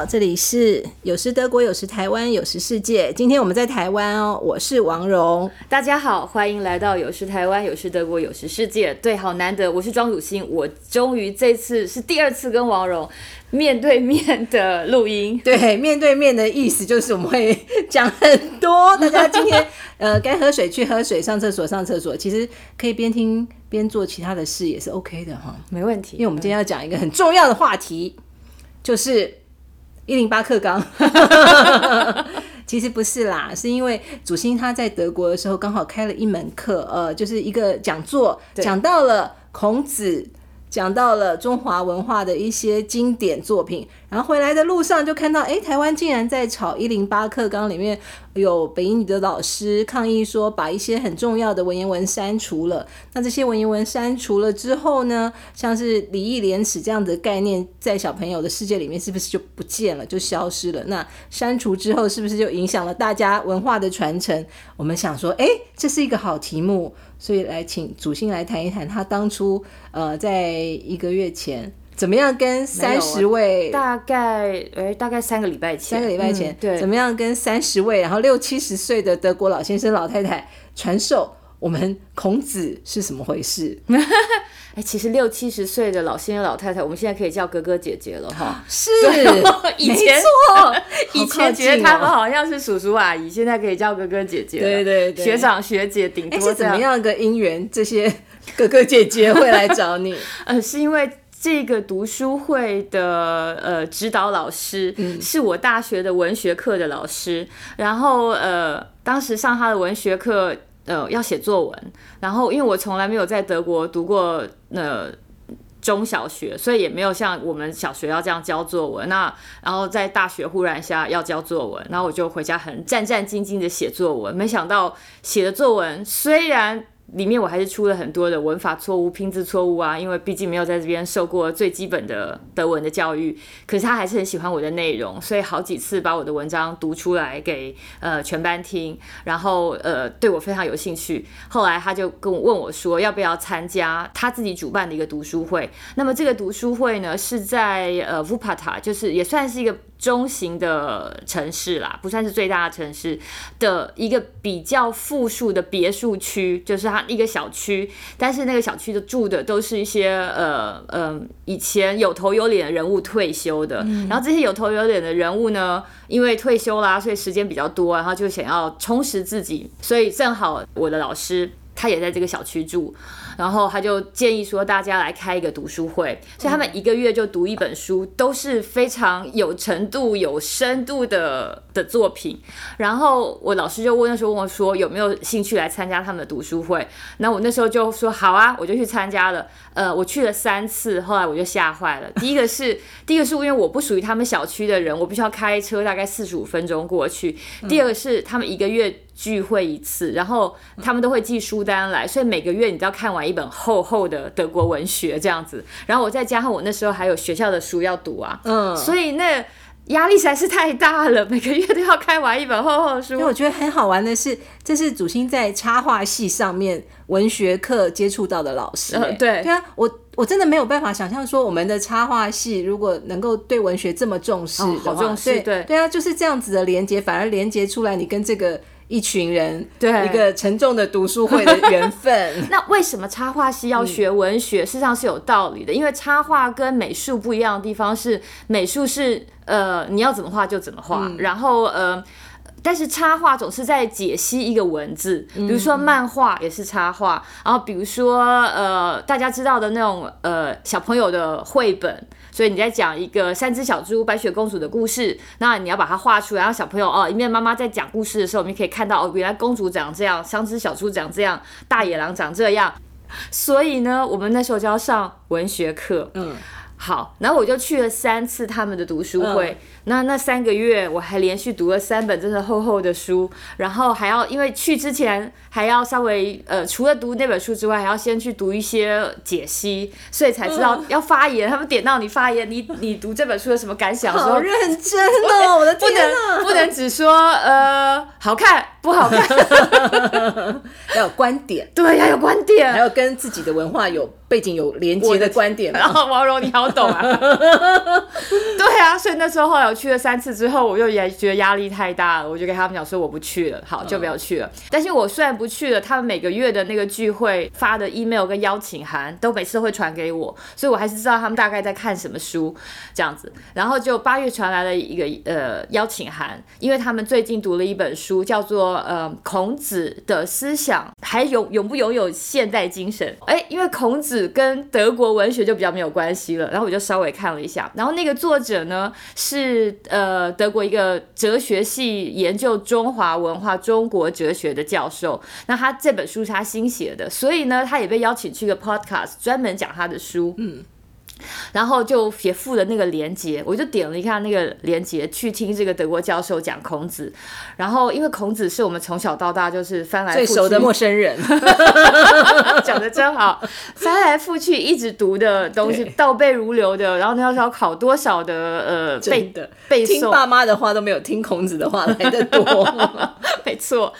好，这里是有时德国，有时台湾，有时世界。今天我们在台湾哦，我是王蓉。大家好，欢迎来到有时台湾，有时德国，有时世界。对，好难得，我是庄主欣，我终于这次是第二次跟王蓉面对面的录音。对，面对面的意思就是我们会讲很多。大家今天呃，该喝水去喝水，上厕所上厕所，其实可以边听边做其他的事也是 OK 的哈，没问题。因为我们今天要讲一个很重要的话题，就是一零八课纲。其实不是啦，是因为祖星他在德国的时候刚好开了一门课，呃，就是一个讲座，讲到了孔子。讲到了中华文化的一些经典作品，然后回来的路上就看到，哎，台湾竟然在炒一零八课纲里面有北英语的老师抗议说，把一些很重要的文言文删除了。那这些文言文删除了之后呢，像是礼义廉耻这样的概念，在小朋友的世界里面是不是就不见了，就消失了？那删除之后，是不是就影响了大家文化的传承？我们想说，哎，这是一个好题目。所以来请主星来谈一谈，他当初呃在一个月前怎么样跟三十位，大概哎大概三个礼拜前，三个礼拜前对，怎么样跟三十位，然后六七十岁的德国老先生老太太传授我们孔子是什么回事？哎，其实六七十岁的老先生、老太太，我们现在可以叫哥哥姐姐了哈。是，以前错，以前觉得他们好像是叔叔阿姨，现在可以叫哥哥姐姐。对对对，学长学姐顶多怎么样个姻缘？这些哥哥姐姐会来找你？呃，是因为这个读书会的呃指导老师是我大学的文学课的老师，然后呃，当时上他的文学课。呃，要写作文，然后因为我从来没有在德国读过呃中小学，所以也没有像我们小学要这样教作文。那然后在大学忽然下要教作文，然后我就回家很战战兢兢的写作文，没想到写的作文虽然。里面我还是出了很多的文法错误、拼字错误啊，因为毕竟没有在这边受过最基本的德文的教育。可是他还是很喜欢我的内容，所以好几次把我的文章读出来给呃全班听，然后呃对我非常有兴趣。后来他就跟我问我说，要不要参加他自己主办的一个读书会？那么这个读书会呢是在呃 Vupata，就是也算是一个。中型的城市啦，不算是最大的城市的一个比较富庶的别墅区，就是它一个小区，但是那个小区的住的都是一些呃呃以前有头有脸的人物退休的，然后这些有头有脸的人物呢，因为退休啦，所以时间比较多，然后就想要充实自己，所以正好我的老师他也在这个小区住。然后他就建议说，大家来开一个读书会，所以他们一个月就读一本书，都是非常有程度、有深度的的作品。然后我老师就问那时候问我说，有没有兴趣来参加他们的读书会？那我那时候就说好啊，我就去参加了。呃，我去了三次，后来我就吓坏了。第一个是，第一个是因为我不属于他们小区的人，我必须要开车大概四十五分钟过去。第二个是，他们一个月聚会一次，然后他们都会寄书单来，所以每个月你都要看完一本厚厚的德国文学这样子。然后我再加上我那时候还有学校的书要读啊，嗯，所以那压力实在是太大了，每个月都要开完一本厚厚的书。我觉得很好玩的是，这是主心在插画系上面文学课接触到的老师。对对啊，我我真的没有办法想象说，我们的插画系如果能够对文学这么重视，好重视，对对啊，就是这样子的连接，反而连接出来你跟这个。一群人，对一个沉重的读书会的缘分。那为什么插画系要学文学？事实上是有道理的，因为插画跟美术不一样的地方是，美术是呃你要怎么画就怎么画，然后呃，但是插画总是在解析一个文字，比如说漫画也是插画，然后比如说呃大家知道的那种呃小朋友的绘本。所以你在讲一个三只小猪白雪公主的故事，那你要把它画出来，然后小朋友哦，一面妈妈在讲故事的时候，我们可以看到哦，原来公主长这样，三只小猪长这样，大野狼长这样。所以呢，我们那时候就要上文学课，嗯。好，然后我就去了三次他们的读书会。那那三个月，我还连续读了三本真的厚厚的书，然后还要因为去之前还要稍微呃，除了读那本书之外，还要先去读一些解析，所以才知道要发言。他们点到你发言，你你读这本书有什么感想？好认真哦，我的天不能不能只说呃好看。不好看，要有观点，对，要有观点还点。要跟自己的文化有背景有连接的观点然后王蓉，你好懂啊！对啊，所以那时候后来我去了三次之后，我又也觉得压力太大了，我就跟他们讲说我不去了，好就没有去了。但是我虽然不去了，他们每个月的那个聚会发的 email 跟邀请函都每次都会传给我，所以我还是知道他们大概在看什么书这样子。然后就八月传来了一个呃邀请函，因为他们最近读了一本书，叫做呃孔子的思想还永永不拥有现代精神。哎，因为孔子跟德国文学就比较没有关系了，然后我就稍微看了一下，然后那个作者呢是呃德国一个哲学系研究中华文化、中国哲学的教授，那他这本书是他新写的，所以呢他也被邀请去一个 podcast 专门讲他的书，嗯。然后就也附了那个链接，我就点了一下那个链接去听这个德国教授讲孔子。然后因为孔子是我们从小到大就是翻来覆去最熟的陌生人，讲的真好，翻来覆去一直读的东西，倒背如流的。然后那要考多少的呃背的背诵，听爸妈的话都没有听孔子的话来的多。没错，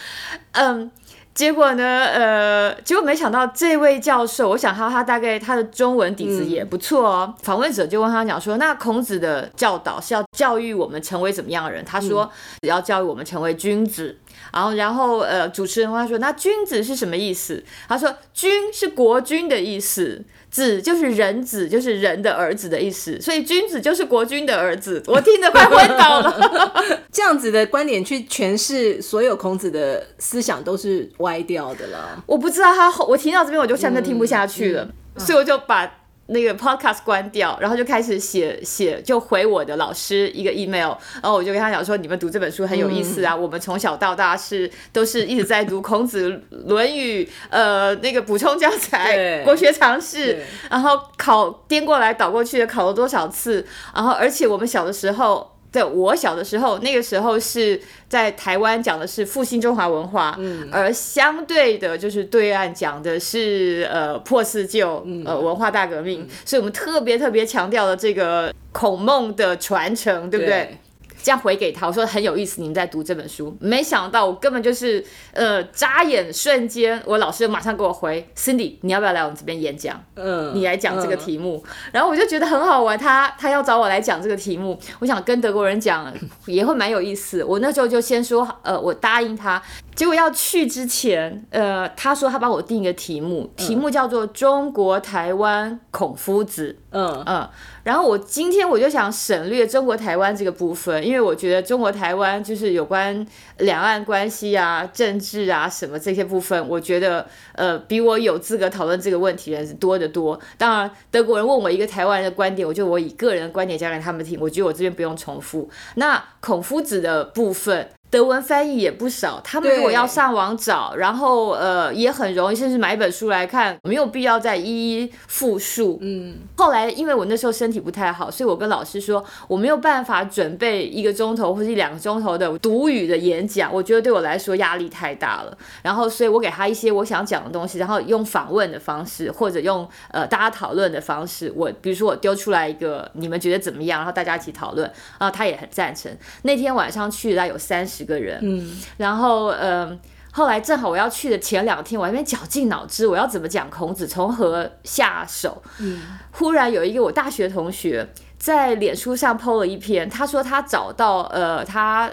嗯。结果呢？呃，结果没想到这位教授，我想他他大概他的中文底子也不错哦。访问者就问他讲说：“那孔子的教导是要教育我们成为怎么样的人？”他说：“要教育我们成为君子。”然后，然后呃，主持人问他说：“那君子是什么意思？”他说：“君是国君的意思，子就是人子，就是人的儿子的意思，所以君子就是国君的儿子。”我听得快昏倒了。这样子的观点去诠释所有孔子的思想都是歪掉的啦。我不知道他后，我听到这边我就现在听不下去了，所以我就把那个 podcast 关掉，然后就开始写写，就回我的老师一个 email，然后我就跟他讲说，你们读这本书很有意思啊，我们从小到大是都是一直在读孔子《论语》，呃，那个补充教材、国学常识，然后考颠过来倒过去的考了多少次，然后而且我们小的时候。对我小的时候，那个时候是在台湾讲的是复兴中华文化，而相对的就是对岸讲的是呃破四旧，呃文化大革命，所以我们特别特别强调了这个孔孟的传承，对不对？这样回给他，我说很有意思，你们在读这本书，没想到我根本就是呃眨眼瞬间，我老师马上给我回，Cindy，你要不要来我们这边演讲？嗯，你来讲这个题目，然后我就觉得很好玩。他他要找我来讲这个题目，我想跟德国人讲也会蛮有意思。我那时候就先说，呃，我答应他。结果要去之前，呃，他说他帮我定一个题目，题目叫做“中国台湾孔夫子”。嗯嗯，然后我今天我就想省略中国台湾这个部分，因为我觉得中国台湾就是有关两岸关系啊、政治啊什么这些部分，我觉得呃比我有资格讨论这个问题的人是多得多。当然，德国人问我一个台湾人的观点，我就我以个人的观点讲给他们听，我觉得我这边不用重复。那孔夫子的部分。德文翻译也不少，他们如果要上网找，然后呃也很容易，甚至买一本书来看，没有必要再一一复述。嗯，后来因为我那时候身体不太好，所以我跟老师说我没有办法准备一个钟头或者一两个钟头的读语的演讲，我觉得对我来说压力太大了。然后所以我给他一些我想讲的东西，然后用访问的方式，或者用呃大家讨论的方式，我比如说我丢出来一个你们觉得怎么样，然后大家一起讨论，然后他也很赞成。那天晚上去大概有三十个人，嗯，然后嗯。后来正好我要去的前两天，我还没绞尽脑汁，我要怎么讲孔子，从何下手。嗯，忽然有一个我大学同学在脸书上 PO 了一篇，他说他找到呃他。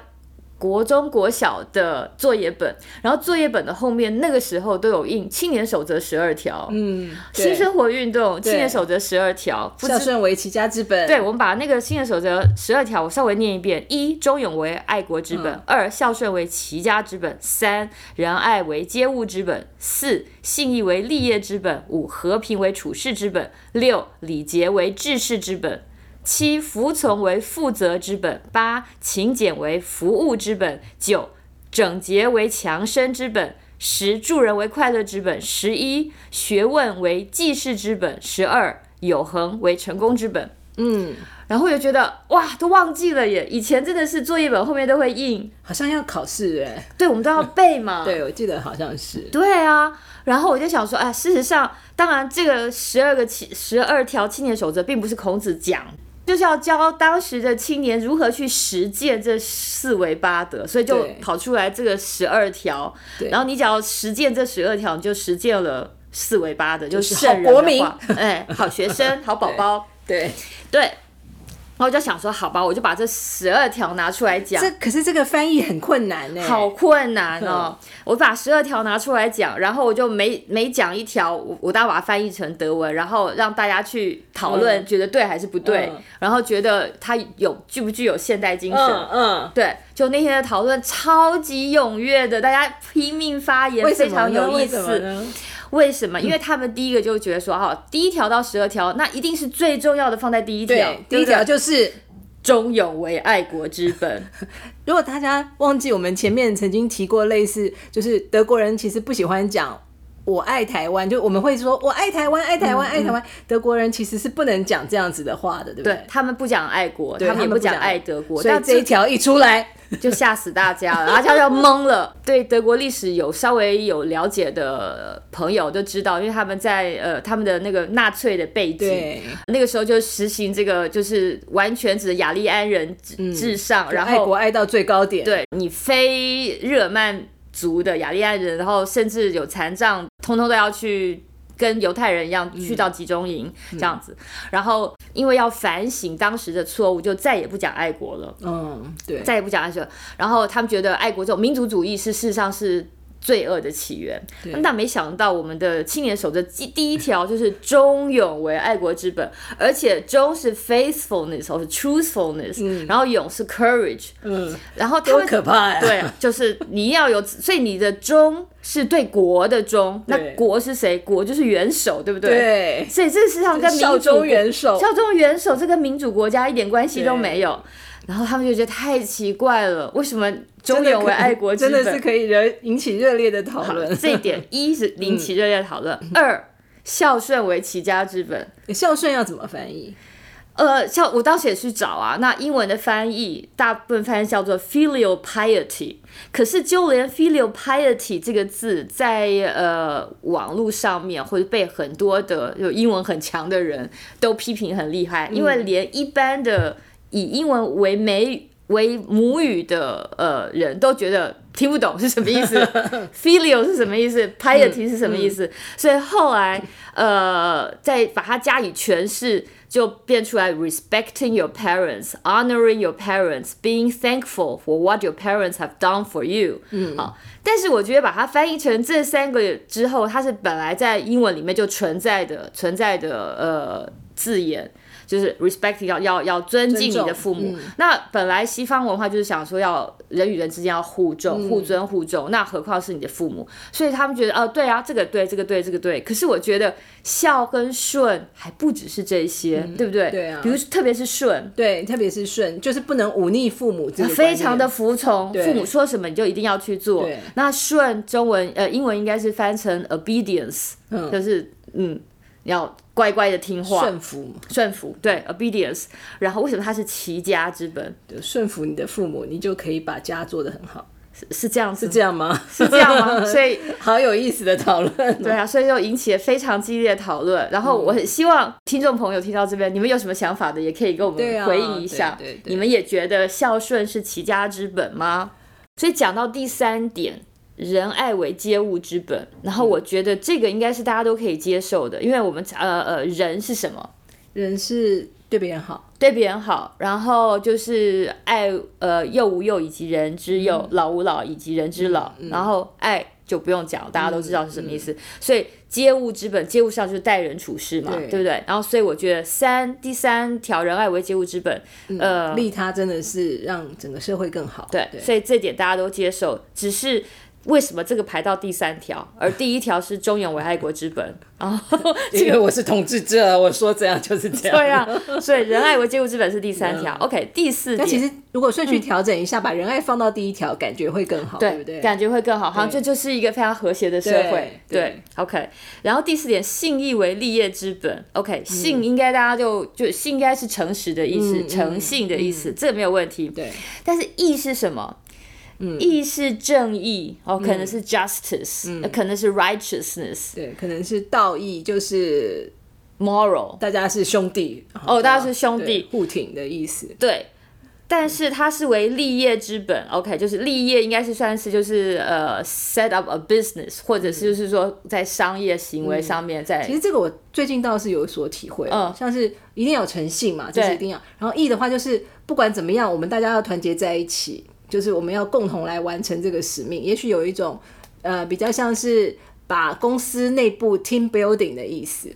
国中、国小的作业本，然后作业本的后面那个时候都有印《青年守则十二条》，嗯，新生活运动《青年守则十二条》，孝顺为齐家之本。对，我们把那个《青年守则》十二条，我稍微念一遍：一、忠勇为爱国之本；二、孝顺为齐家之本；三、仁爱为接物之本；四、信义为立业之本；五、和平为处世之本；六、礼节为治世之本。七、服从为负责之本；八、勤俭为服务之本；九、整洁为强身之本；十、助人为快乐之本；十一、学问为济世之本；十二、有恒为成功之本。嗯，然后我就觉得哇，都忘记了耶！以前真的是作业本后面都会印，好像要考试哎。对，我们都要背嘛。对，我记得好像是。对啊，然后我就想说，哎，事实上，当然这个十二个七十二条青年守则并不是孔子讲就是要教当时的青年如何去实践这四维八德，所以就跑出来这个十二条。对。然后你只要实践这十二条，你就实践了四维八德，就是是圣人好国民好学生，好宝宝，对，对。然后我就想说，好吧，我就把这十二条拿出来讲。这可是这个翻译很困难呢。好困难哦！我把十二条拿出来讲，然后我就每每讲一条，我我大家把它翻译成德文，然后让大家去讨论，嗯觉得对还是不对，嗯然后觉得它有具不具有现代精神。嗯嗯，对，就那天的讨论超级踊跃的，大家拼命发言，非常有意思。呢？为什么？因为他们第一个就觉得说，哈，第一条到十二条，那一定是最重要的放在第一条，，第一条就是忠勇为爱国之本。如果大家忘记我们前面曾经提过类似，就是德国人其实不喜欢讲。我爱台湾，就我们会说“我爱台湾，爱台湾，爱台湾”。德国人其实是不能讲这样子的话的，对不对？他们不讲爱国，他们也不讲爱德国，所以但这一条一出来，就吓死大家了，大家就懵了。对德国历史有稍微有了解的朋友就知道，因为他们在呃他们的那个纳粹的背景，那个时候就实行这个就是完全指雅利安人至至上，然后爱国爱到最高点，对你非日耳曼族的雅利安人，然后甚至有残障，通通都要去。跟犹太人一样去到集中营、这样子，然后因为要反省当时的错误，就再也不讲爱国了。嗯，对，再也不讲爱国，然后他们觉得爱国这种民族主义是事实上是罪恶的起源。但没想到我们的青年守则第第一条就是忠勇为爱国之本，而且忠是 faithfulness 或是 truthfulness，、然后勇是 courage，嗯，然后他多们可怕呀！对，就是你要有，所以你的忠是对国的忠，那国是谁？国就是元首，对不对？对，所以这实际上跟民主效忠元首效忠元首，这跟民主国家一点关系都没有。然后他们就觉得太奇怪了，为什么忠勇为爱国？真的是可以惹引起热烈的讨好论。这一点一是引起热烈讨论，二孝顺为齐家之本。孝顺要怎么翻译？呃，像我当时也去找啊，那英文的翻译大部分翻译叫做 filial piety，可是就连 filial piety 这个字在呃网络上面或者被很多的有英文很强的人都批评很厉害，因为连一般的以英文为美为母语的呃人都觉得听不懂是什么意思，filial 是什么意思，piety 是什么意思，所以后来呃再把它加以诠释。就变出来，respecting your parents, honoring your parents, being thankful for what your parents have done for you。嗯，好，但是我觉得把它翻译成这三个之后，它是本来在英文里面就存在的存在的呃字眼。就是 respect 要要要尊敬你的父母。那本来西方文化就是想说要人与人之间要互重、互尊、互重，那何况是你的父母？所以他们觉得哦，对啊，这个对，这个对，这个对。可是我觉得孝跟顺还不只是这些，对不对？对啊比如特别是顺。对，特别是顺，就是不能忤逆父母非常的服从，父母说什么你就一定要去做。那顺中文呃英文应该是翻成 obedience，、就是嗯要乖乖的听话，顺服，顺服，对 obedience。然后为什么它是齐家之本？就顺服你的父母，你就可以把家做得很好，是是这样，是这样吗？是这样吗？所以好有意思的讨论哦。对啊，所以就引起了非常激烈的讨论。然后我很希望听众朋友听到这边，你们有什么想法的，也可以跟我们回应一下。对对对你们也觉得孝顺是齐家之本吗？所以讲到第三点。仁爱为接物之本，然后我觉得这个应该是大家都可以接受的，因为我们呃呃人是什么？人是对别人好，对别人好，然后就是爱呃幼无幼以及人之幼，老吾老以及人之老，然后爱就不用讲，大家都知道是什么意思。所以接物之本，接物上就是待人处事嘛，对对不对？然后所以我觉得三第三条仁爱为接物之本，呃，利他真的是让整个社会更好。对，所以这点大家都接受，只是。为什么这个排到第三条，而第一条是忠勇为爱国之本？然 后因为我是统治者，我说这样就是这样。对啊，所以仁爱为接物之本是第三条。OK，第四点，那其实如果顺序调整一下，把仁爱放到第一条，感觉会更好，对不对？感觉会更好，好像这就是一个非常和谐的社会。对对，OK。然后第四点，信义为立业之本。OK，信应该大家就就信应该是诚实的意思，诚信的意思，这个没有问题。对，但是义是什么？义是正义哦，可能是 justice，可能是 righteousness。对，可能是道义，就是 moral，大家是兄弟哦大家是兄弟。对互挺的意思。对。但是它是为立业之本，OK，就是立业应该是算是就是呃 set up a business，或者是就是说在商业行为上面在其实这个我最近倒是有所体会，嗯。像是一定要有诚信嘛，这是一定要。然后义的话就是不管怎么样，我们大家要团结在一起，就是我们要共同来完成这个使命。也许有一种呃比较像是把公司内部 team building 的意思。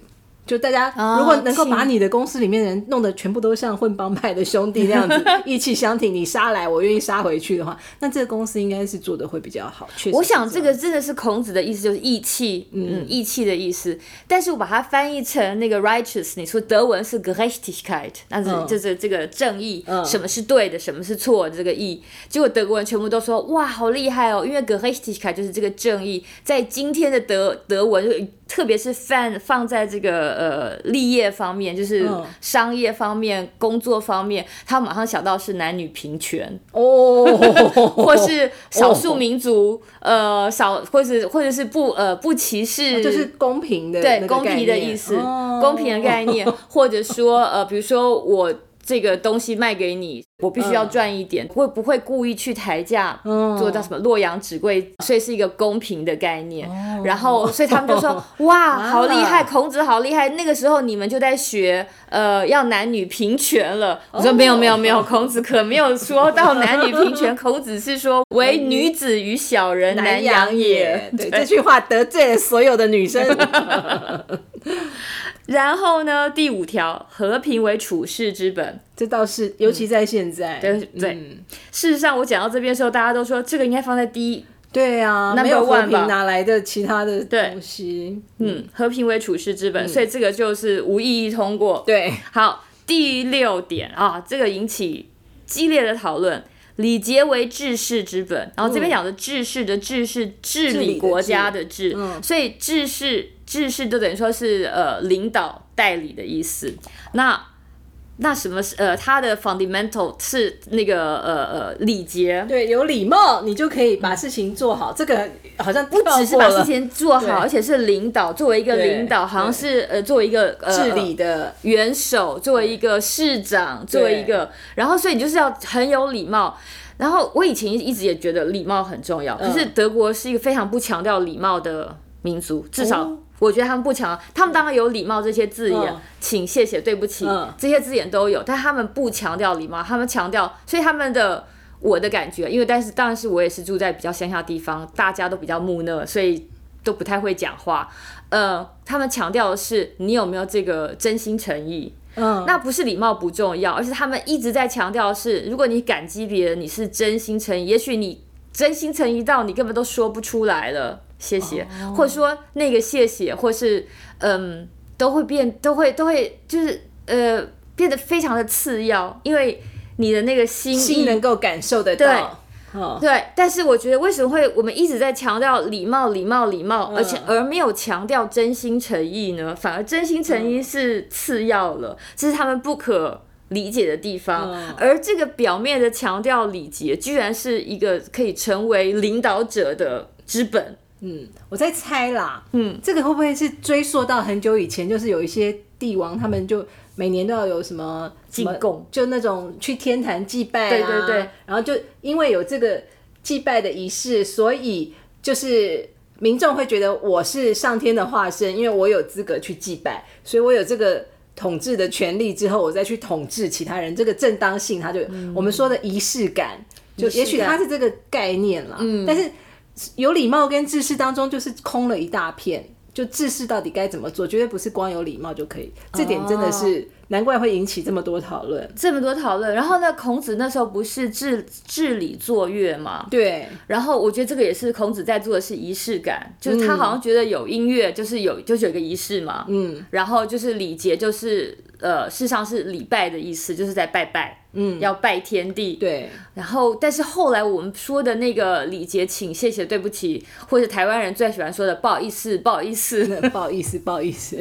就大家哦如果能够把你的公司里面的人弄得全部都像混帮派的兄弟那样子 义气相挺，你杀来我愿意杀回去的话，那这个公司应该是做的会比较好。确实，我想这个真的是孔子的意思，就是义气，嗯，义气的意思。但是我把它翻译成那个 righteous，你说德文是 gerechtigkeit，那是嗯就是这个正义，嗯什么是对的，什么是错的这个义。结果德国人全部都说哇，好厉害哦，因为 gerechtigkeit 就是这个正义，在今天的德德文就。特别是放放在这个呃立业方面，就是嗯。商业方面、工作方面，他马上想到是男女平权。哦，或是少数民族，呃，少或是或者是不呃不歧视，哦就是公平的对公平的意思，哦。公平的概念，或者说呃，比如说我这个东西卖给你，我必须要赚一点，会不会故意去抬价，嗯做到什么洛阳纸贵，所以是一个公平的概念。哦然后，所以他们就说：“哇，好厉害，孔子好厉害！”那个时候你们就在学，呃，要男女平权了。我说：“没有，没有，没有，孔子可没有说到男女平权，孔子是说唯女子与小人难养也。”对，这句话得罪了所有的女生。然后呢，第五条，和平为处世之本。这倒是，尤其在现在。对事实上，我讲到这边的时候，大家都说这个应该放在第一。对啊，Number 没有和平哪来的其他的对东西？嗯，和平为处世之本，所以这个就是无意义通过。对，好，第六点啊，这个引起激烈的讨论。礼节为治世之本，然后这边讲的治世的治是治治理国家治的治，嗯所以治世治世就等于说是呃领导代理的意思。那那什么是呃它的 fundamental 是那个呃呃礼节，对，有礼貌，你就可以把事情做好。这个好像不只是把事情做好，而且是领导，作为一个领导，好像是呃作为一个呃治理的。元首，作为一个市长，作为一个，然后所以你就是要很有礼貌。然后我以前一直也觉得礼貌很重要，可是德国是一个非常不强调礼貌的民族，至少哦我觉得他们不强，他们当然有礼貌这些字眼，嗯。请、谢谢、对不起、嗯。这些字眼都有，但他们不强调礼貌，他们强调，所以他们的我的感觉，因为但是当然是我也是住在比较乡下地方，大家都比较木讷，所以都不太会讲话。呃，他们强调的是你有没有这个真心诚意，嗯，那不是礼貌不重要，而是他们一直在强调的是，如果你感激别人，你是真心诚意，也许你真心诚意到你根本都说不出来了，谢谢，哦或者说那个谢谢，或是嗯，都会变，都会都会就是呃变得非常的次要，因为你的那个心心能够感受得到。嗯对，但是我觉得为什么会我们一直在强调礼貌、礼貌、礼貌，而且嗯而没有强调真心诚意呢？反而真心诚嗯意是次要了，这是他们不可理解的地方。嗯而这个表面的强调礼节，居然是一个可以成为领导者的资本。嗯，我在猜啦，嗯，这个会不会是追溯到很久以前？就是有一些帝王，他们就每年都要有什么进贡，就那种去天坛祭拜啊，对对对，然后就因为有这个祭拜的仪式，所以就是民众会觉得我是上天的化身，因为我有资格去祭拜，所以我有这个。统治的权利之后，我再去统治其他人，这个正当性，他就、我们说的仪式感，就也许他是这个概念啦。嗯，但是有礼貌跟知识当中就是空了一大片。就知识到底该怎么做，绝对不是光有礼貌就可以。这点真的是、难怪会引起这么多讨论。这么多讨论，然后呢，孔子那时候不是治治理作乐嘛？对，然后我觉得这个也是孔子在做的是仪式感，就是他好像觉得有音乐就是有就是有一个仪式嘛，嗯，然后就是礼节就是呃，事实上是礼拜的意思，就是在拜拜，嗯，要拜天地，对，然后但是后来我们说的那个礼节，请、谢谢、对不起，或者台湾人最喜欢说的不好意思、不好意思，不好意思，不好意思。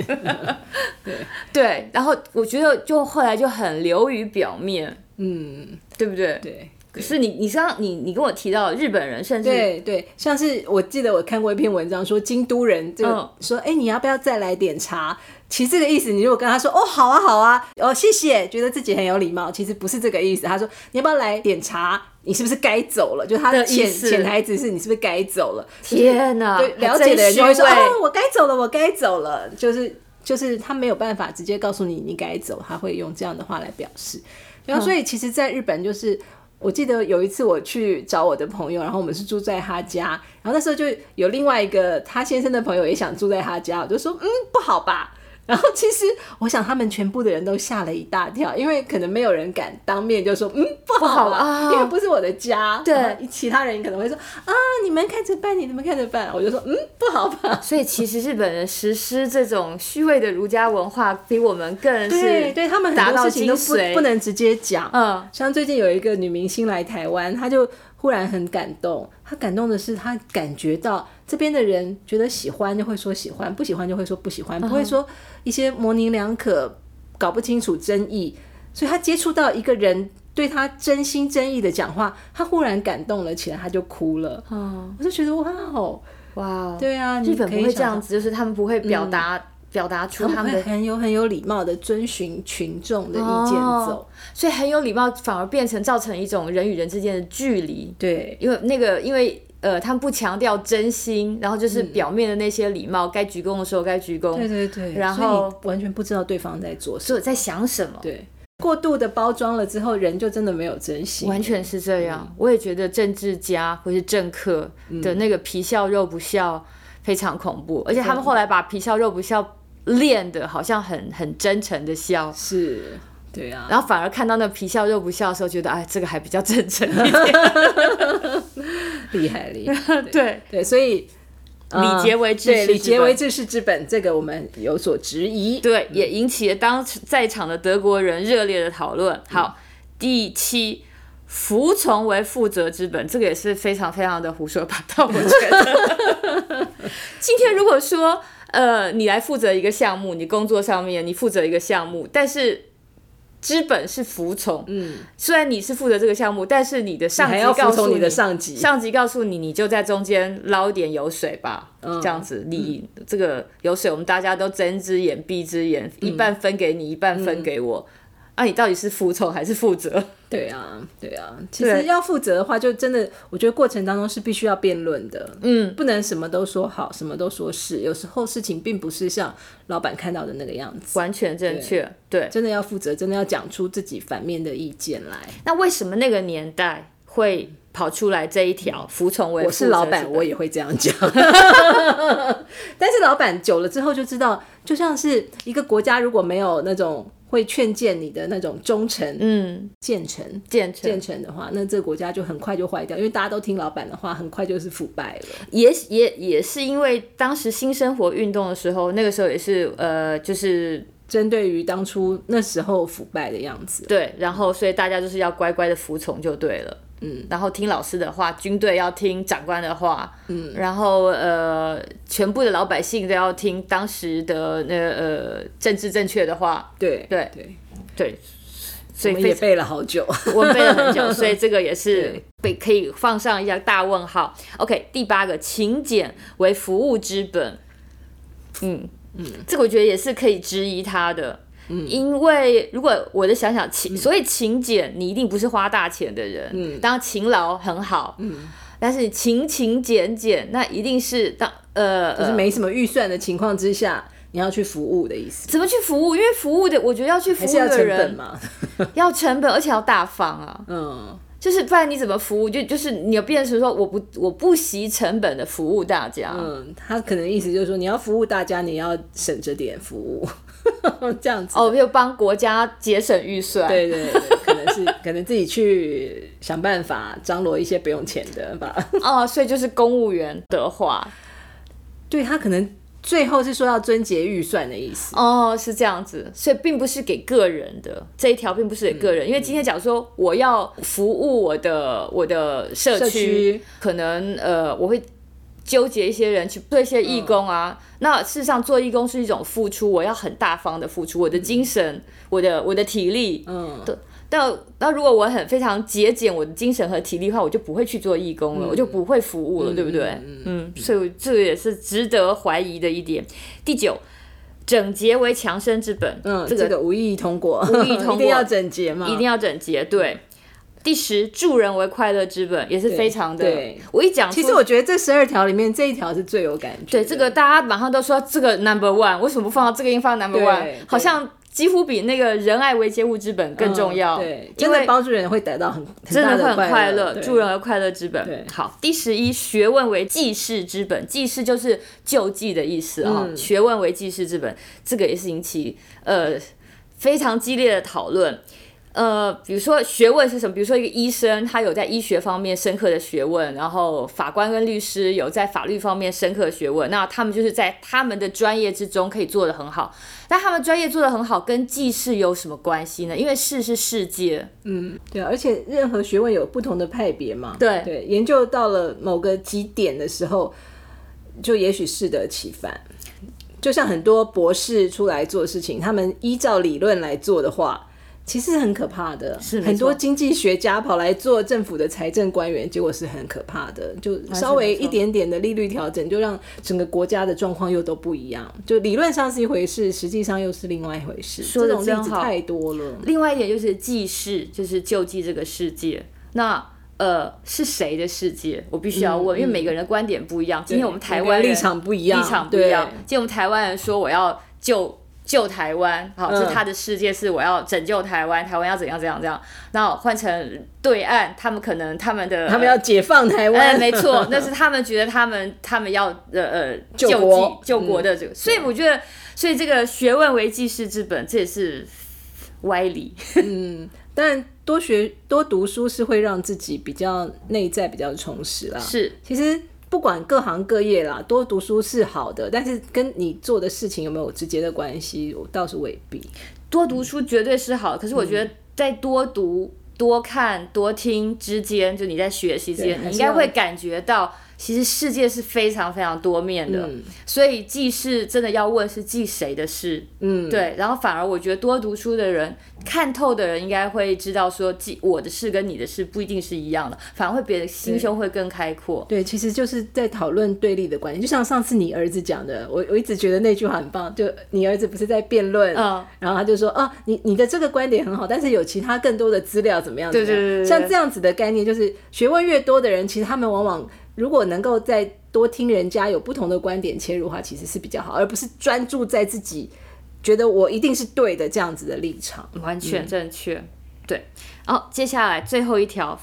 对，然后我觉得就后来就很流于表面，嗯，对不对？对。可是你你刚刚你你跟我提到日本人，甚至对对，像是我记得我看过一篇文章说京都人这个、嗯说，哎、你要不要再来点茶？其实这个意思，你如果跟他说哦好啊好啊，哦谢谢，觉得自己很有礼貌，其实不是这个意思。他说你要不要来点茶？你是不是该走了？就他的潜潜台词是你是不是该走了？天哪！对，了解的人就会说哦我该走了，我该走了。就是就是他没有办法直接告诉你你该走，他会用这样的话来表示。然后所以其实，在日本就是。我记得有一次我去找我的朋友，然后我们是住在他家，然后那时候就有另外一个他先生的朋友也想住在他家，我就说嗯不好吧。然后其实我想他们全部的人都吓了一大跳，因为可能没有人敢当面就说嗯不好啊，因为不是我的家。对，其他人可能会说啊你们看着办，你们看着办。我就说嗯不好吧。所以其实日本人实施这种虚伪的儒家文化，比我们更是对对他们很多事情都不不能直接讲。嗯，像最近有一个女明星来台湾，她就。忽然很感动，她感动的是她感觉到这边的人觉得喜欢就会说喜欢，不喜欢就会说不喜欢，不会说一些模棱两可、搞不清楚争议。所以他接触到一个人对他真心真意的讲话，他忽然感动了起来，他就哭了。哦，我就觉得哇哦，哇，对啊，日本不会这样子，就是他们不会表达。表达出他们很有很有礼貌的遵循群众的意见走，所以很有礼貌反而变成造成一种人与人之间的距离。对，因为那个因为呃，他们不强调真心，然后就是表面的那些礼貌，该鞠躬的时候该鞠躬。对对对，然后完全不知道对方在做什么，在想什么。对，过度的包装了之后，人就真的没有真心。完全是这样，我也觉得政治家或是政客的那个皮笑肉不笑非常恐怖，而且他们后来把皮笑肉不笑。练的好像很很真诚的笑，是对啊，然后反而看到那皮笑肉不笑的时候，觉得哎，这个还比较真诚一点，厉害厉害，对对，所以礼节为治，礼节为治世之本，这个我们有所质疑，对，也引起了当在场的德国人热烈的讨论。好，第七，服从为负责之本，这个也是非常非常的胡说八道，我觉得。今天如果说。呃，你来负责一个项目，你工作上面你负责一个项目，但是资本是服从。嗯，虽然你是负责这个项目，但是你的上级告诉你的上级，上级告诉你，你就在中间捞点油水吧，这样子，你这个油水我们大家都睁只眼闭只眼，一半分给你，一半分给我。那你到底是服从还是负责？对啊，对啊。其实要负责的话，就真的，我觉得过程当中是必须要辩论的。嗯，不能什么都说好，什么都说是。有时候事情并不是像老板看到的那个样子，完全正确。对，真的要负责，真的要讲出自己反面的意见来。那为什么那个年代会跑出来这一条服从为？我是老板，我也会这样讲。但是老板久了之后就知道，就像是一个国家如果没有那种。会劝谏你的那种忠诚，嗯，谏臣，谏臣，谏臣的话，那这个国家就很快就坏掉，因为大家都听老板的话，很快就是腐败了。也也也是因为当时新生活运动的时候，那个时候也是呃，就是针对于当初那时候腐败的样子，对，然后所以大家就是要乖乖的服从就对了。嗯，然后听老师的话，军队要听长官的话，嗯，然后呃，全部的老百姓都要听当时的那呃政治正确的话，对对对。对，所以也背了好久，我背了很久，所以这个也是被可以放上一下大问号。OK，第八个，勤俭为服务之本，嗯嗯，这个我觉得也是可以质疑他的。因为如果我的想想勤，所以勤俭，你一定不是花大钱的人。嗯，当然勤劳很好。嗯，但是勤勤俭俭，那一定是当呃，就是没什么预算的情况之下，你要去服务的意思。怎么去服务？因为服务的，我觉得要去服务的人嘛，要成本，而且要大方啊。嗯，就是不然你怎么服务？就就是你要变成说，我不我不惜成本的服务大家。嗯，他可能意思就是说，你要服务大家，你要省着点服务。这样子哦，就帮国家节省预算。对对对，可能是 可能自己去想办法张罗一些不用钱的吧。哦，所以就是公务员的话，对他可能最后是说要遵节预算的意思。哦，是这样子，所以并不是给个人的这一条，并不是给个人。因为今天假如说我要服务我的我的社区，可能呃我会。纠结一些人去做一些义工啊，那事实上做义工是一种付出，我要很大方的付出我的精神，我的我的体力，嗯，对。但那如果我很非常节俭我的精神和体力的话，我就不会去做义工了，我就不会服务了，对不对？嗯，所以这个也是值得怀疑的一点。第九，整洁为强身之本，嗯，这个这个无意义通过，无意义通过 一定要整洁嘛，一定要整洁。对，第十，助人为快乐之本，也是非常的对。我一讲，其实我觉得这十二条里面这一条是最有感觉。对这个大家马上都说这个 number one，为什么不放到这个音放到 number one？好像几乎比那个仁爱为接物之本更重要。嗯对，因为真的帮助人会得到很真的会很快快乐，助人为快乐之本。对好，第十一，学问为济世之本，济世就是救济的意思啊、嗯学问为济世之本，这个也是引起呃非常激烈的讨论。呃，比如说学问是什么？比如说一个医生，他有在医学方面深刻的学问，然后法官跟律师有在法律方面深刻的学问，那他们就是在他们的专业之中可以做得很好。但他们专业做得很好，跟济世有什么关系呢？因为世是世界，嗯对啊，而且任何学问有不同的派别嘛。对对，研究到了某个极点的时候，就也许适得其反。就像很多博士出来做事情，他们依照理论来做的话，其实很可怕的。是很多经济学家跑来做政府的财政官员，结果是很可怕的。就稍微一点点的利率调整，就让整个国家的状况又都不一样。就理论上是一回事，实际上又是另外一回事。说得这种例子太多了。另外一点就是济世，就是救济这个世界。那呃，是谁的世界？我必须要问，因为每个人的观点不一样。今天我们台湾立场不一样立场不一样。今天我们台湾人说我要救救台湾，好，这是他的世界，是我要拯救台湾，台湾要怎样怎样怎样。那换成对岸，他们可能他们的他们要解放台哎，湾，没错，那是他们觉得他们他们要呃呃救国救国的这个，所以我觉得，所以这个学问为济世之本，这也是歪理。嗯但多学多读书是会让自己比较内在比较充实啦。是其实不管各行各业啦，多读书是好的，但是跟你做的事情有没有直接的关系，我倒是未必。多读书绝对是好，可是我觉嗯得在多读、多看、多听之间，就你在学习之间，你应该会感觉到，其实世界是非常非常多面的。嗯所以记事真的要问是记谁的事，嗯，对。然后反而我觉得多读书的人，看透的人应该会知道说，记我的事跟你的事不一定是一样的，反而会别的心胸会更开阔。对，其实就是在讨论对立的关系。就像上次你儿子讲的，我我一直觉得那句话很棒。就你儿子不是在辩论，嗯然后他就说，哦，你你的这个观点很好，但是有其他更多的资料怎么样？对对对像这样子的概念，就是学问越多的人，其实他们往往如果能够再多听人家有不同的观点切入的话，其实是比较好，而不是专注在自己觉得我一定是对的这样子的立场。完全正确。对，好接下来最后一条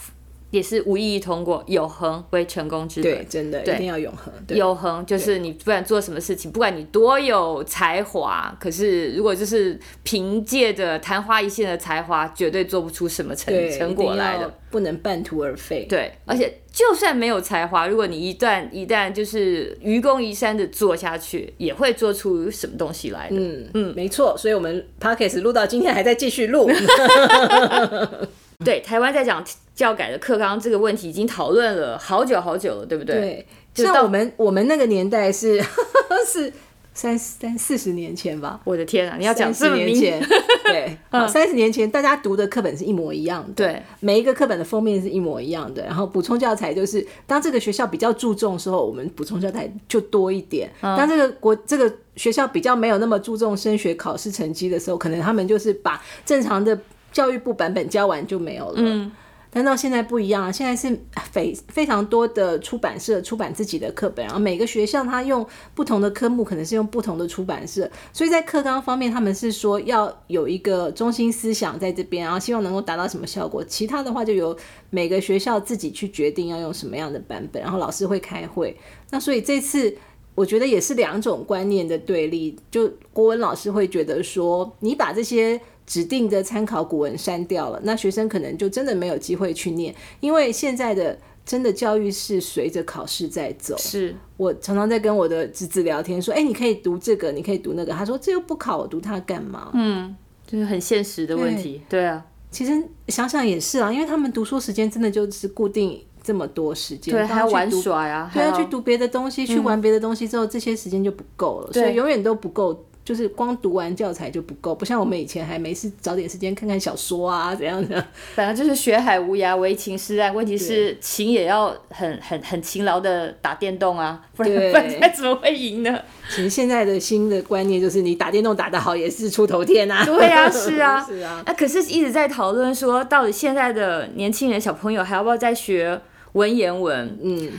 也是无意义通过，有恒为成功之本对，。真的一定要永恒。对有恒就是你不管做什么事情，不管你多有才华，可是如果就是凭借着昙花一现的才华，绝对做不出什么成成果来的。不能半途而废。对，而且就算没有才华，如果你一旦一旦就是愚公移山的做下去，也会做出什么东西来的。嗯嗯，没错，所以我们 podcast 录到今天还在继续录。对，台湾在讲教改的课纲这个问题已经讨论了好久好久了，对不对？对，就到像我们我们那个年代是 是三三四十年前吧，我的天啊，你要讲四十年前，对，好三十年前大家读的课本是一模一样的，对，每一个课本的封面是一模一样的，然后补充教材就是当这个学校比较注重的时候，我们补充教材就多一点；当这个国这个学校比较没有那么注重升学考试成绩的时候，可能他们就是把正常的教育部版本教完就没有了。嗯，但到现在不一样啊，现在是非非常多的出版社出版自己的课本，然后每个学校它用不同的科目，可能是用不同的出版社，所以在课纲方面，他们是说要有一个中心思想在这边，然后希望能够达到什么效果，其他的话就由每个学校自己去决定要用什么样的版本，然后老师会开会。那所以这次。我觉得也是两种观念的对立，就国文老师会觉得说，你把这些指定的参考古文删掉了，那学生可能就真的没有机会去念，因为现在的真的教育是随着考试在走。是我常常在跟我的侄子聊天，说，哎、你可以读这个，你可以读那个。他说，这又不考，我读它干嘛？嗯，就是很现实的问题。对啊，其实想想也是啊，因为他们读书时间真的就是固定这么多时间，对，当还要玩耍呀，对，还要去读别的东西，去玩别的东西之后，这些时间就不够了，所以永远都不够就是光读完教材就不够，不像我们以前还没事找点时间看看小说啊怎样的。反正就是学海无涯，唯情是岸。问题是勤也要很很很勤劳的打电动啊，不然 不然怎么会赢呢？其实现在的新的观念就是，你打电动打得好也是出头天啊。对啊，是啊，是啊。那、可是一直在讨论说，到底现在的年轻人小朋友还要不要再学文言文？嗯，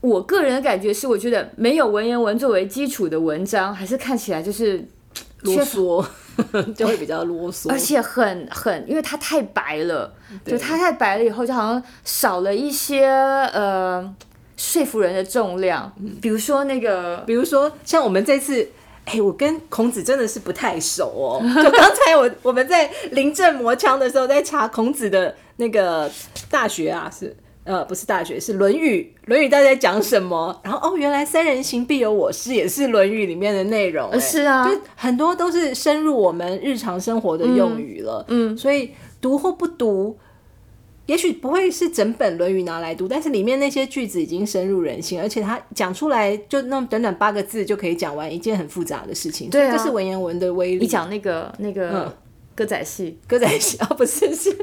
我个人的感觉是，我觉得没有文言文作为基础的文章，还是看起来就是 啰嗦 就会比较啰嗦，而且很很，因为它太白了，就它太白了以后，就好像少了一些呃说服人的重量。比如说那个，比如说像我们这次。哎、我跟孔子真的是不太熟哦。就刚才我我们在临阵磨枪的时候，在查孔子的那个大学啊，是呃不是大学，是《论语》。《论语》到底在讲什么？然后哦，原来“三人行，必有我师”也是《论语》里面的内容、哎是啊就很多都是深入我们日常生活的用语了。嗯，所以读或不读。也许不会是整本《论语》拿来读，但是里面那些句子已经深入人心，而且他讲出来就那么短短八个字就可以讲完一件很复杂的事情。对啊这是文言文的威力。你讲那个那个嗯歌仔戏，歌仔戏哦，不是是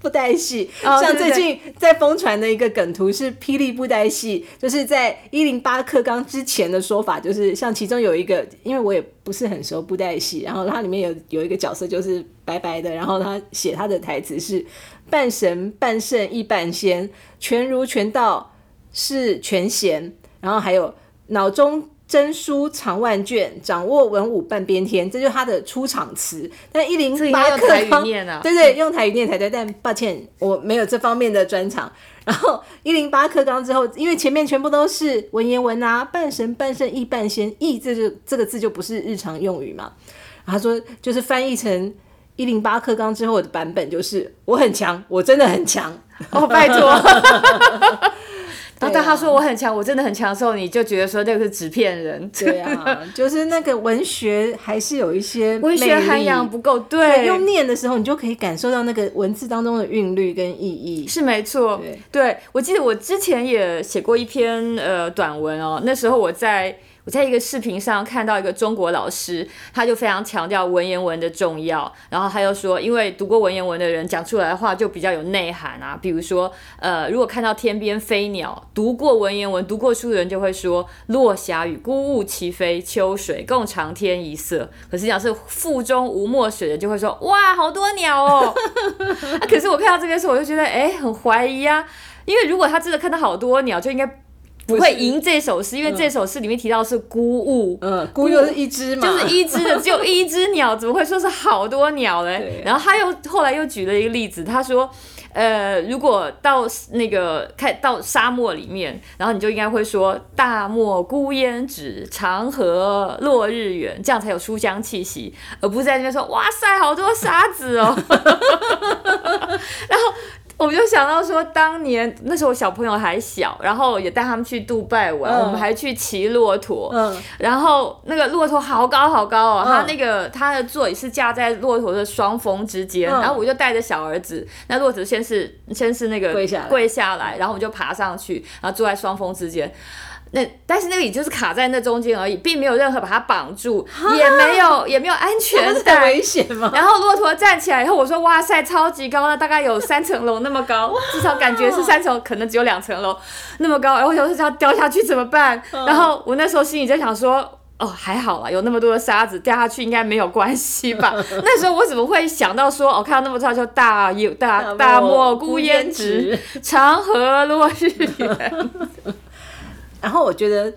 布袋戏。像最近在疯传的一个梗图是霹雳布袋戏，就是在一零八课纲之前的说法，就是像其中有一个，因为我也不是很熟布袋戏，然后它里面有有一个角色就是白白的，然后他写他的台词是半神半圣亦半仙，全儒全道是全贤，然后还有脑中真书藏万卷，掌握文武半边天，这就是他的出场词。但一零八课纲念啊对对，用台语念才对。但抱歉，我没有这方面的专长。然后一零八课纲之后，因为前面全部都是文言文啊，半神半圣亦半仙，亦这就这个字就不是日常用语嘛。然后他说，就是翻译成一零八课纲之后的版本，就是我很强，我真的很强。哦，拜托。然后当他说我很强，我真的很强的时候，你就觉得说那个是纸片人，对啊，就是那个文学还是有一些文学涵养不够。对，对，用念的时候，你就可以感受到那个文字当中的韵律跟意义。是没错，对我记得我之前也写过一篇呃短文哦，那时候我在我在一个视频上看到一个中国老师，他就非常强调文言文的重要，然后他又说，因为读过文言文的人讲出来的话就比较有内涵啊，比如说呃，如果看到天边飞鸟，读过文言文、读过书的人就会说“落霞与孤鹜齐飞，秋水共长天一色”，可是讲是腹中无墨水的就会说“哇，好多鸟哦”，可是我看到这边时候，我就觉得哎、很怀疑啊，因为如果他真的看到好多鸟，就应该会赢这首诗，因为这首诗里面提到的是孤鹜。嗯，孤又是一只嘛，就是一只的，只有一只鸟，怎么会说是好多鸟嘞？然后他又后来又举了一个例子，他说，呃，如果到那个看到沙漠里面，然后你就应该会说“大漠孤烟直，长河落日圆”，这样才有书香气息，而不是在那边说“哇塞，好多沙子哦”。然后 我就想到说，当年那时候小朋友还小，然后也带他们去杜拜玩，嗯。我们还去骑骆驼，嗯，然后那个骆驼好高好高哦，嗯。它那个它的座椅是架在骆驼的双峰之间，嗯。然后我就带着小儿子，那骆驼先是先是那个跪下来。跪下来，然后我们就爬上去，然后坐在双峰之间。那但是那个也就是卡在那中间而已，并没有任何把它绑住，也没有也没有安全很带危。险吗？然后骆驼站起来以后，我说哇塞，超级高，那大概有三层楼那么高，至少感觉是三层，可能只有两层楼那么高。然后我想说这样掉下去怎么办？然后我那时候心里在想说。哦，还好啦，有那么多的沙子掉下去应该没有关系吧？那时候我怎么会想到说，哦，看到那么高就大有大大漠孤烟直，长河落日圆。然后我觉得，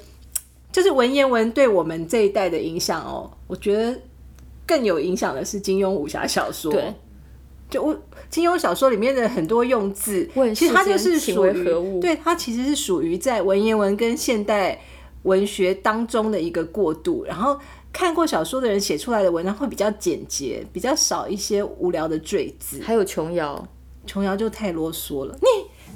就是文言文对我们这一代的影响哦，我觉得更有影响的是金庸武侠小说。对，就我金庸小说里面的很多用字问，其实它就是属于为何物对它其实是属于在文言文跟现代文学当中的一个过渡，然后。看过小说的人写出来的文章会比较简洁，比较少一些无聊的赘字。还有琼瑶，琼瑶就太啰嗦了，你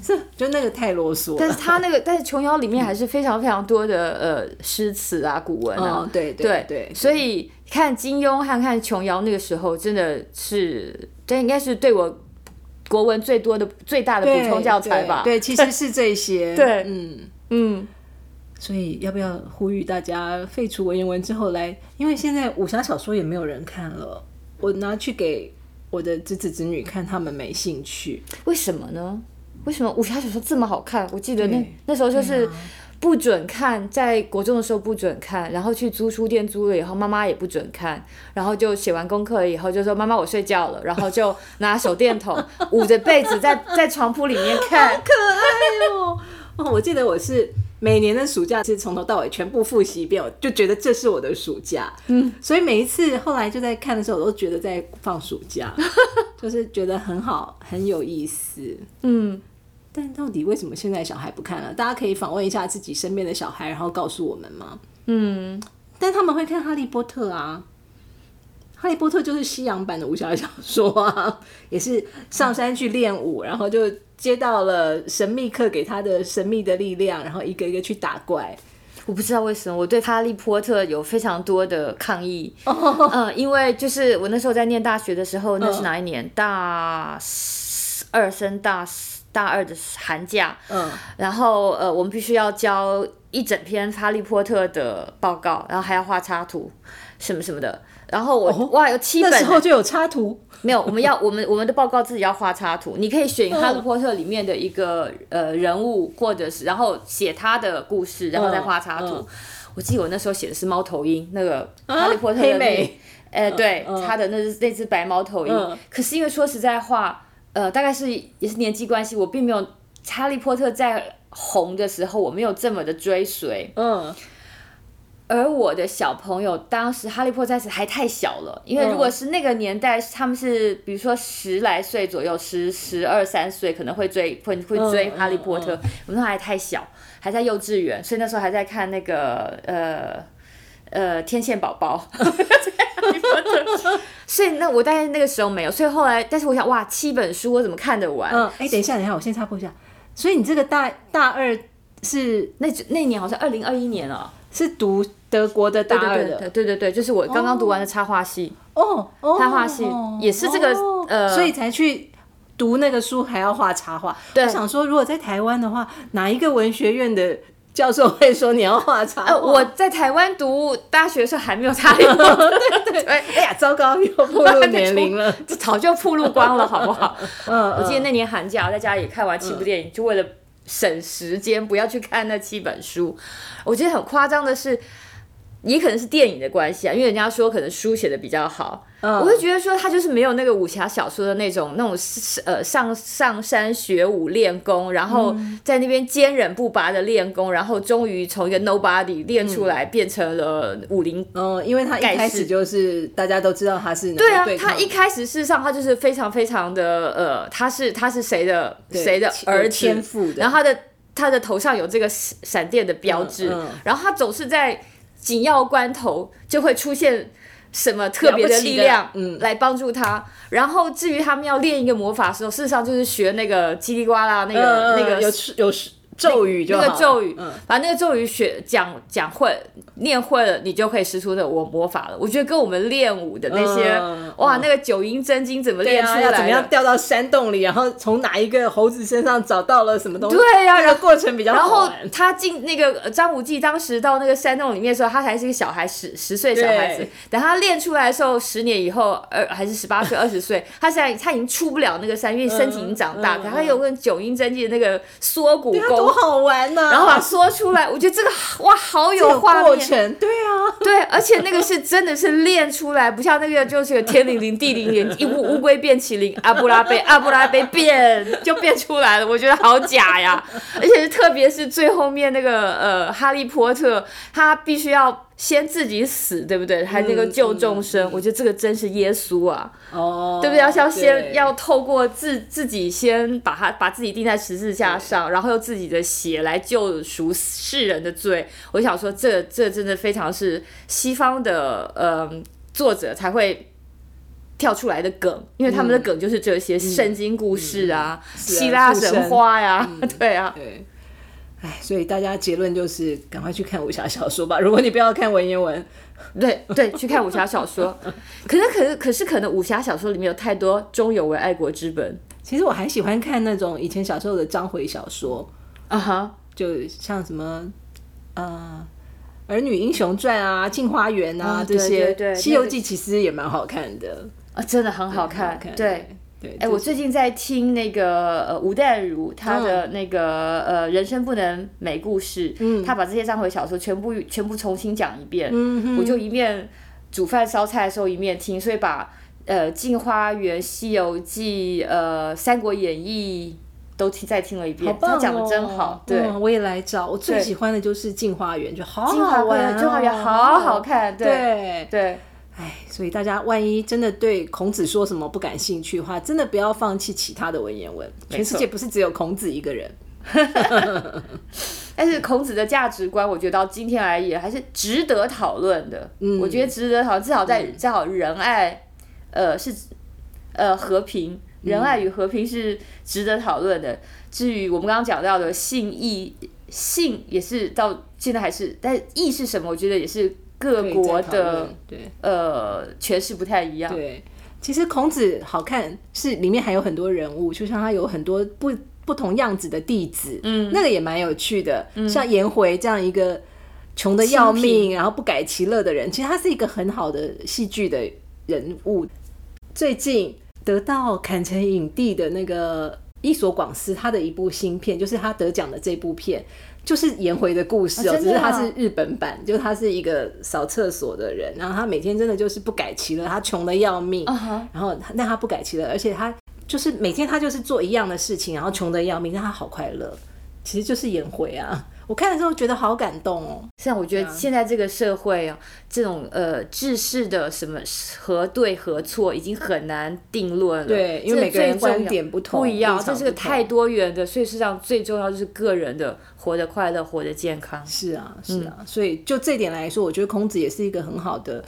是 就那个太啰嗦了。但是他那个，但是琼瑶里面还是非常非常多的呃诗词啊、古文啊。哦，对对对，所以看金庸和看琼瑶那个时候，真的是这应该是对我国文最多的最大的补充教材吧。对，对其实是这些。对嗯，嗯，所以要不要呼吁大家废除文言文之后来？因为现在武侠小说也没有人看了，我拿去给我的侄子侄女看，他们没兴趣。为什么呢？为什么武侠小说这么好看？我记得那那时候就是不准看，在国中的时候不准看，然后去租书店租了以后，妈妈也不准看，然后就写完功课了以后就说妈妈我睡觉了，然后就拿手电筒 捂着被子在在床铺里面看。可爱哦！哦，我记得我是每年的暑假是从头到尾全部复习一遍，我就觉得这是我的暑假。嗯，所以每一次后来就在看的时候，我都觉得在放暑假，就是觉得很好，很有意思。嗯，但到底为什么现在小孩不看了？大家可以访问一下自己身边的小孩，然后告诉我们吗？嗯，但他们会看《哈利波特》啊，《哈利波特》就是西洋版的武侠小说啊，也是上山去练武，然后就接到了神秘客给他的神秘的力量，然后一个一个去打怪。我不知道为什么我对《哈利波特》有非常多的抗议。嗯，因为就是我那时候在念大学的时候，那是哪一年？大二升大大二的寒假。嗯，然后呃，我们必须要交一整篇《哈利波特》的报告，然后还要画插图，什么什么的。然后我、哇，有七本。那本时候就有插图，没有，我们要 我们我们的报告自己要画插图，你可以选《哈利波特》里面的一个呃人物，或者是然后写他的故事，然后再画插图。嗯我记得我那时候写的是猫头鹰，那个《哈利波特》黑的那美，呃，对，嗯他的那只那只白猫头鹰。嗯。可是因为说实在话，呃，大概是也是年纪关系，我并没有《哈利波特》在红的时候，我没有这么的追随。嗯，而我的小朋友当时哈利波特还太小了，因为如果是那个年代，他们是比如说十来岁左右，十十二三岁可能会追会会追嗯哈利波特，嗯我们那还太小，还在幼稚园，所以那时候还在看那个呃呃天线宝宝，哈利波特，所以那我大概那个时候没有，所以后来，但是我想哇，七本书我怎么看得完？嗯，哎、等一下，等一下，我先插播一下。所以你这个大大二是那那年好像二零二一年了，是读德国的大对二的对对对就是我刚刚读完的插画系。哦哦，插画系也是这个哦呃所以才去读那个书，还要画插画。我想说，如果在台湾的话，哪一个文学院的教授会说你要画插画？呃，我在台湾读大学的时候还没有插画，对对对，哎呀，糟糕，又暴露年龄了。这 早就曝露光了，好不好？嗯，我记得那年寒假我在家里看完七部电影，就为了省时间，不要去看那七本书。我觉得很夸张的是。也可能是电影的关系啊，因为人家说可能书写的比较好，嗯。我会觉得说他就是没有那个武侠小说的那种那种呃上上山学武练功，然后嗯。在那边坚韧不拔的练功，然后终于从一个 nobody 练出来，变成了武林嗯，因为他一开始就是大家都知道他是能对啊他一开始事实上他就是非常非常的呃，他是他是谁的谁的儿子。天赋的。然后他的他的头上有这个闪闪电的标志，然后他总是在紧要关头就会出现。什么特别的力量嗯来帮助他？然后至于他们要练一个魔法的时候，事实上就是学那个叽里呱啦那个、嗯那个有有咒语就那个咒语，嗯把那个咒语学讲讲会念会了，你就可以使出的我魔法了。我觉得跟我们练武的那些，嗯哇，嗯那个九阴真经怎么练出来怎么样掉到山洞里，然后从哪一个猴子身上找到了什么东西？对呀然后这个过程比较然后。他进那个呃张无忌当时到那个山洞里面的时候，他才是一个小孩，十十岁小孩子。等他练出来的时候，十年以后，呃还是十八岁、二十岁，他现在他已经出不了那个山，因为身体已经长大。可他有个九阴真经的那个缩骨功，好玩呐、然后把它缩出来，我觉得这个哇，好有画面。过程，对啊，对，而且那个是真的是练出来，不像那个就是个天灵灵地灵灵，一乌乌龟变麒麟，阿布拉贝阿布拉贝变就变出来了，我觉得好假呀！而且是特别是最后面那个呃哈利波特，他必须要先自己死，对不对？还那个救众生，我觉得这个真是耶稣啊，哦，对不对？要要先要透过自自己先把他把自己钉在十字架上，然后用自己的血来救赎世人的罪。我想说这，这真的非常是西方的呃作者才会。跳出来的梗，因为他们的梗就是这些圣经故事啊、希腊神话呀、对啊，对。哎，所以大家结论就是赶快去看武侠小说吧。如果你不要看文言文，对对，去看武侠小说。可是可是可是可能武侠小说里面有太多忠勇为爱国之本其实我还喜欢看那种以前小时候的章回小说，啊哈。就像什么呃《儿女英雄传》啊，《镜花缘》啊、嗯这些，对对对西游记》其实也蛮好看的，啊，真的很好很看，对。对。哎、我最近在听那个呃吴淡如她的那个、呃人生不能没故事，嗯，她把这些章回小说全部全部重新讲一遍，嗯我就一面煮饭烧菜的时候一面听，所以把呃《镜花缘》《西游记》呃《三国演义》都听再听了一遍，他讲的真哦好，对。嗯我也来找。我最喜欢的就是《镜花缘》，就好镜花好玩、镜花缘好好看，对。对，对，哎，所以大家万一真的对孔子说什么不感兴趣的话，真的不要放弃其他的文言文。全世界不是只有孔子一个人。但是孔子的价值观，我觉得到今天来也还是值得讨论的。嗯，我觉得值得讨论，至少在至少仁爱，呃，是呃和平，仁爱与和平是值得讨论的。至于我们刚刚讲到的信义，性也是到现在还是，但义是什么？我觉得也是各国的对呃诠释不太一样。对，其实孔子好看是里面还有很多人物，就像他有很多不不同样子的弟子，嗯，那个也蛮有趣的。像颜回这样一个穷的要命，然后不改其乐的人，其实他是一个很好的戏剧的人物。最近得到坎城影帝的那个伊索广司，他的一部新片，就是他得奖的这部片。就是颜回的故事哦、只是他是日本版，就他是一个扫厕所的人，然后他每天真的就是不改其乐，他穷的要命然后他但他不改其乐，而且他就是每天他就是做一样的事情，然后穷的要命，但他好快乐，其实就是颜回啊。我看了之后觉得好感动哦。像我觉得现在这个社会啊，这种呃制式的什么何对何错已经很难定论了。对因为每个人观点不同不一样，这是个太多元的，所以事实上最重要就是个人的活得快乐，活得健康。是啊，是啊，所以就这点来说，我觉得孔子也是一个很好的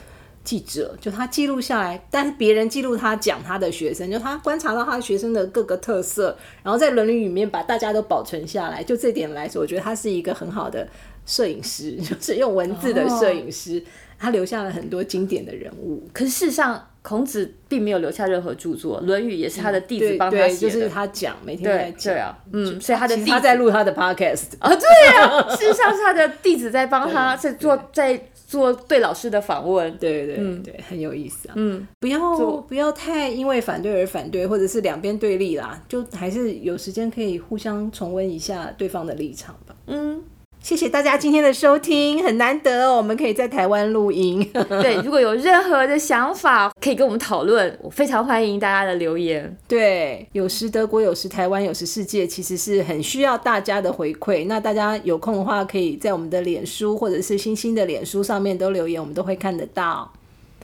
记者，就他记录下来，但是别人记录他讲他的学生，就他观察到他学生的各个特色，然后在《论语》里面把大家都保存下来。就这点来说，我觉得他是一个很好的摄影师，就是用文字的摄影师，他留下了很多经典的人物。可是事实上，孔子并没有留下任何著作，《论语》也是他的弟子帮他写的。就是他讲，每天在讲。对啊，嗯，所以他的他弟子在录他的 podcast，啊，对啊，事实上是他的弟子在帮他 在做在做对老师的访问。对对对，很有意思啊。嗯，不要不要太因为反对而反对，或者是两边对立啦，就还是有时间可以互相重温一下对方的立场吧。嗯，谢谢大家今天的收听，很难得哦，我们可以在台湾录音。对，如果有任何的想法，可以跟我们讨论，我非常欢迎大家的留言。对，有时德国，有时台湾，有时世界，其实是很需要大家的回馈。那大家有空的话，可以在我们的脸书或者是星星的脸书上面都留言，我们都会看得到。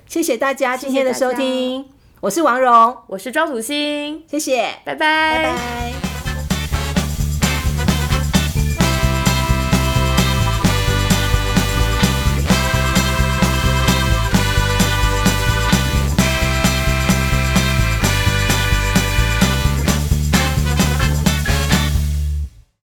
谢谢大家今天的收听，我是王蓉，我是庄祖欣，谢谢，拜拜拜拜。